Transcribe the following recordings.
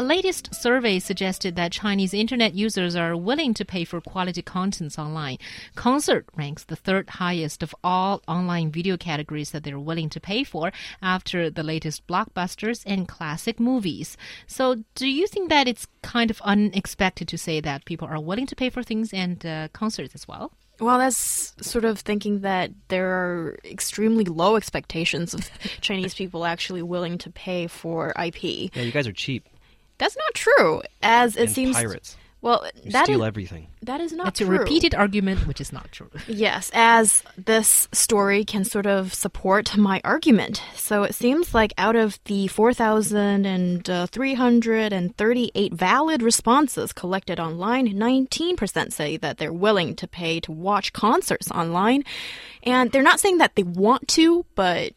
A latest survey suggested that Chinese internet users are willing to pay for quality contents online. Concert ranks the third highest of all online video categories that they're willing to pay for after the latest blockbusters and classic movies. So, do you think that it's kind of unexpected to say that people are willing to pay for things and uh, concerts as well? Well, that's sort of thinking that there are extremely low expectations of Chinese people actually willing to pay for IP. Yeah, you guys are cheap. That's not true, as it and seems. pirates. Well, You that steal is- everything. that is not It's true. a repeated argument, which is not true. Yes, as this story can sort of support my argument. So it seems like out of the 4,338 valid responses collected online, 19% say that they're willing to pay to watch concerts online. And they're not saying that they want to, but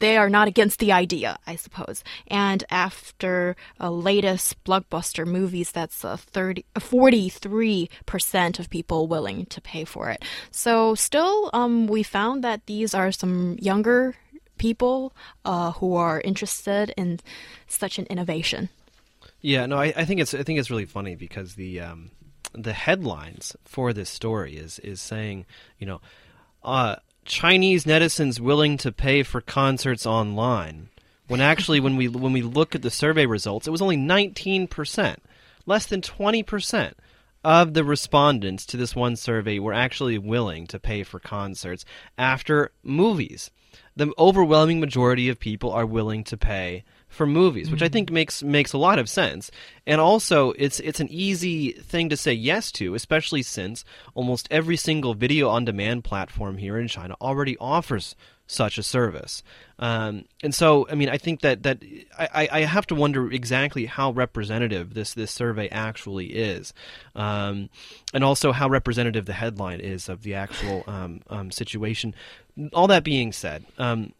they are not against the idea, I suppose. And after uh, latest blockbuster movies, that's uh, 30, uh, 43% of people willing to pay for it. So still, um, we found that these are some younger people uh, who are interested in such an innovation. Yeah, no, I, I think it's I think it's really funny because the um, the headlines for this story is is saying, you know, uh, Chinese netizens willing to pay for concerts online. When actually, when we when we look at the survey results, it was only nineteen percent, less than twenty percent of the respondents to this one survey were actually willing to pay for concerts after movies. The overwhelming majority of people are willing to pay for movies, which I mm-hmm. think makes makes a lot of sense. And also it's it's an easy thing to say yes to, especially since almost every single video on demand platform here in China already offers such a service. Um, and so, I mean, I think that that I, I have to wonder exactly how representative this this survey actually is, um, and also how representative the headline is of the actual um, um, situation. All that being said. Um,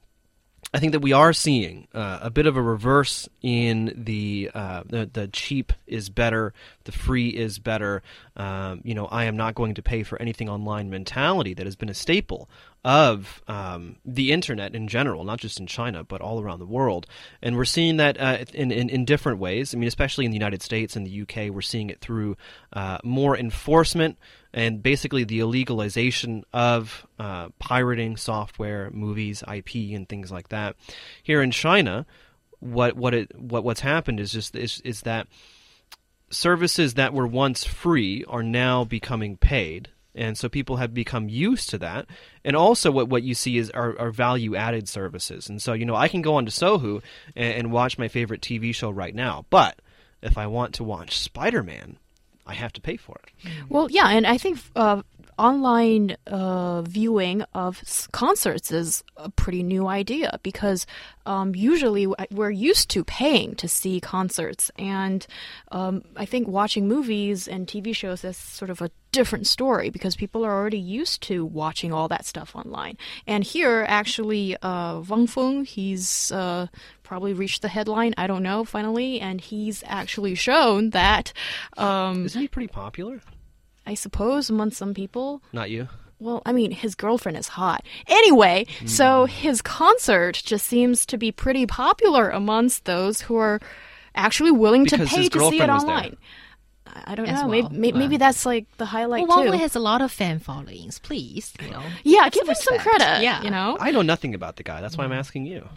I think that we are seeing uh, a bit of a reverse in the, uh, the the cheap is better, the free is better. Um, you know, I am not going to pay for anything online mentality that has been a staple of um, the internet in general, not just in China but all around the world. And we're seeing that uh, in, in in different ways. I mean, especially in the United States and the UK, we're seeing it through uh, more enforcement and basically the illegalization of uh, pirating software, movies, IP, and things like that. Here in China, what what it what what's happened is just is, is that services that were once free are now becoming paid. And so people have become used to that. And also, what, what you see is are value added services. And so, you know, I can go onto Sohu and, and watch my favorite TV show right now. But if I want to watch Spider Man, I have to pay for it. Well, yeah, and I think uh, online uh, viewing of concerts is a pretty new idea because um, usually we're used to paying to see concerts, and um, I think watching movies and TV shows is sort of a different story because people are already used to watching all that stuff online. And here, actually, uh, Wang Feng, he's uh, probably reached the headline. I don't know, finally, and he's actually shown that. Um, Isn't he pretty popular? I suppose among some people. Not you. Well, I mean, his girlfriend is hot. Anyway, so his concert just seems to be pretty popular amongst those who are actually willing Because to pay to see it online. there. Online. I- I don't know. well. Maybe, maybe that's like the highlight Well, too. Huawei has a lot of fan followings. Please, you know. yeah, give him some credit. Yeah. you know. I know nothing about the guy. That's why I'm asking you.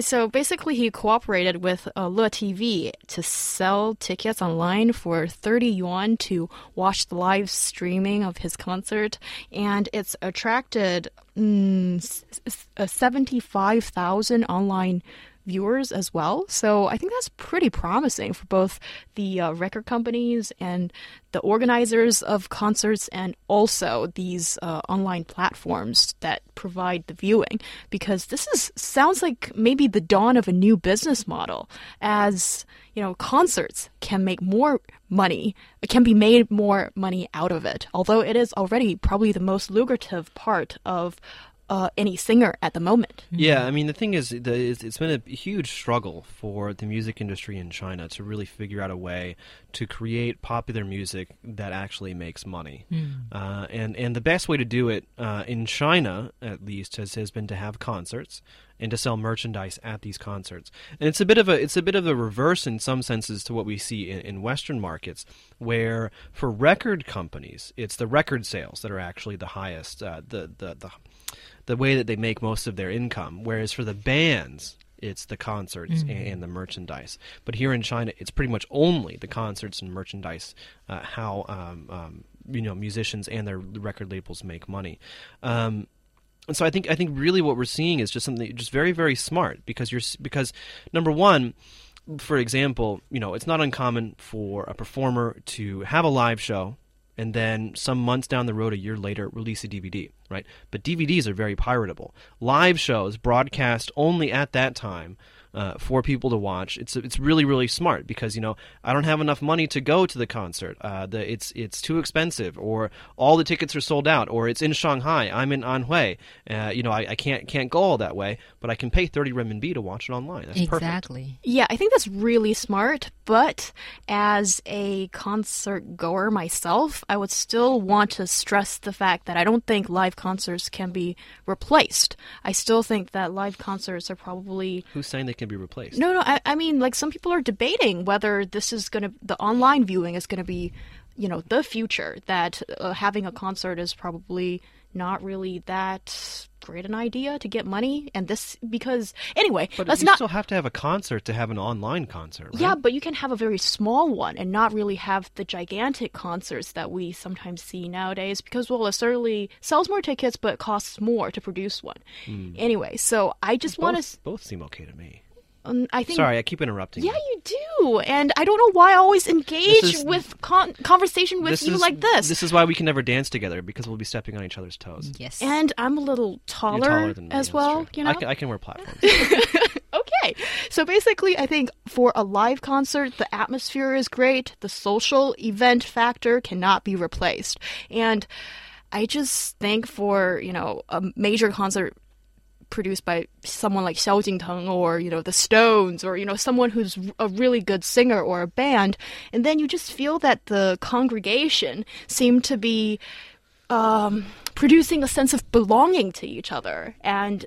So basically, he cooperated with uh, Le TV to sell tickets online for 30 yuan to watch the live streaming of his concert, and it's attracted mm, s- s- uh, 75,000 online viewers as well. So I think that's pretty promising for both the uh, record companies and the organizers of concerts and also these uh, online platforms that provide the viewing because this is sounds like maybe the dawn of a new business model as you know concerts can make more money can be made more money out of it although it is already probably the most lucrative part of uh, any singer at the moment. Yeah, I mean the thing is, the, it's, it's been a huge struggle for the music industry in China to really figure out a way to create popular music that actually makes money. Uh, and and the best way to do it uh, in China, at least, has has been to have concerts and to sell merchandise at these concerts. And it's a bit of a it's a bit of a reverse in some senses to what we see in, in Western markets, where for record companies, it's the record sales that are actually the highest, uh, the, the the the way that they make most of their income. Whereas for the bands, it's the concerts and, and the merchandise. But here in China, it's pretty much only the concerts and merchandise. Uh, how um, um, you know musicians and their record labels make money. Um, and so I think I think really what we're seeing is just something just very very smart because you're because number one, for example, you know it's not uncommon for a performer to have a live show and then some months down the road, a year later, release a DVD, right? But DVDs are very piratable. Live shows broadcast only at that time uh, for people to watch. It's it's really really smart because you know I don't have enough money to go to the concert. Uh, the it's it's too expensive, or all the tickets are sold out, or it's in Shanghai. I'm in Anhui. Uh, you know I, I can't can't go all that way, but I can pay thirty renminbi to watch it online. That's perfect. Exactly. Yeah, I think that's really smart. But as a concert goer myself, I would still want to stress the fact that I don't think live concerts can be replaced. I still think that live concerts are probably. Who's saying they can be replaced? No, no, I, I mean, like some people are debating whether this is going to, the online viewing is going to be, you know, the future, that uh, having a concert is probably not really that great an idea to get money. And this, because, anyway, But let's you not. still have to have a concert to have an online concert, right? Yeah, but you can have a very small one and not really have the gigantic concerts that we sometimes see nowadays because, well, it certainly sells more tickets but costs more to produce one. Anyway, so I just want to. both seem okay to me. Um, I think. Sorry, I keep interrupting. Yeah, you. you do, and I don't know why I always engage is- with con- conversation with you is like this. This is why we can never dance together because we'll be stepping on each other's toes. Yes. And I'm a little You're taller, taller than me, as well, you know. I can, I can wear platforms. Okay. So basically, I think for a live concert, the atmosphere is great. The social event factor cannot be replaced. And I just think for, you know, a major concert produced by someone like Xiao Jingteng or, you know, the Stones or, you know, someone who's a really good singer or a band, and then you just feel that the congregation seem to be um, producing a sense of belonging to each other. And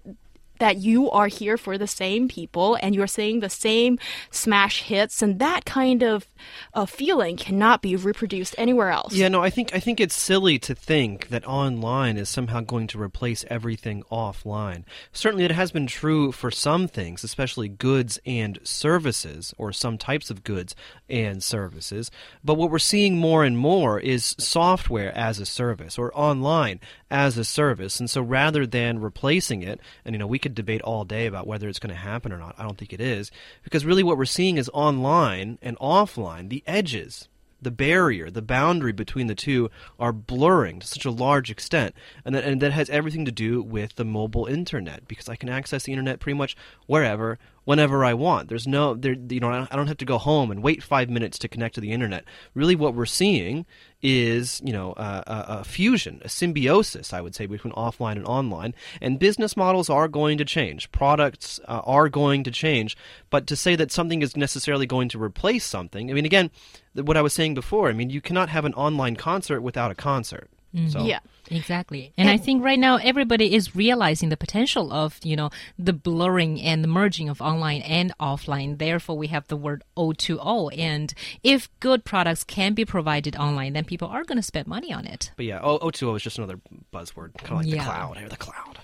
that you are here for the same people and you're seeing the same smash hits and that kind of uh, feeling cannot be reproduced anywhere else Yeah, no, I think I think it's silly to think that online is somehow going to replace everything offline. Certainly, it has been true for some things, especially goods and services, or some types of goods and services. But what we're seeing more and more is software as a service or online as a service. And so, rather than replacing it, and you know, we could debate all day about whether it's going to happen or not. I don't think it is, because really, what we're seeing is online and offline, the edges the barrier, the boundary between the two are blurring to such a large extent, and that and that has everything to do with the mobile internet because I can access the internet pretty much wherever, whenever I want. There's no there, you know, I don't have to go home and wait five minutes to connect to the internet. Really, what we're seeing is you know a, a, a fusion, a symbiosis, I would say, between offline and online. And business models are going to change, products uh, are going to change. But to say that something is necessarily going to replace something, I mean, again, what I was saying before, I mean, you cannot have an online concert without a concert. Mm. So yeah Exactly. And I think right now everybody is realizing the potential of, you know, the blurring and the merging of online and offline. Therefore, we have the word O2O. And if good products can be provided online, then people are going to spend money on it. But yeah, O- O2O is just another buzzword, kind of like Yeah. the cloud. Here, the cloud.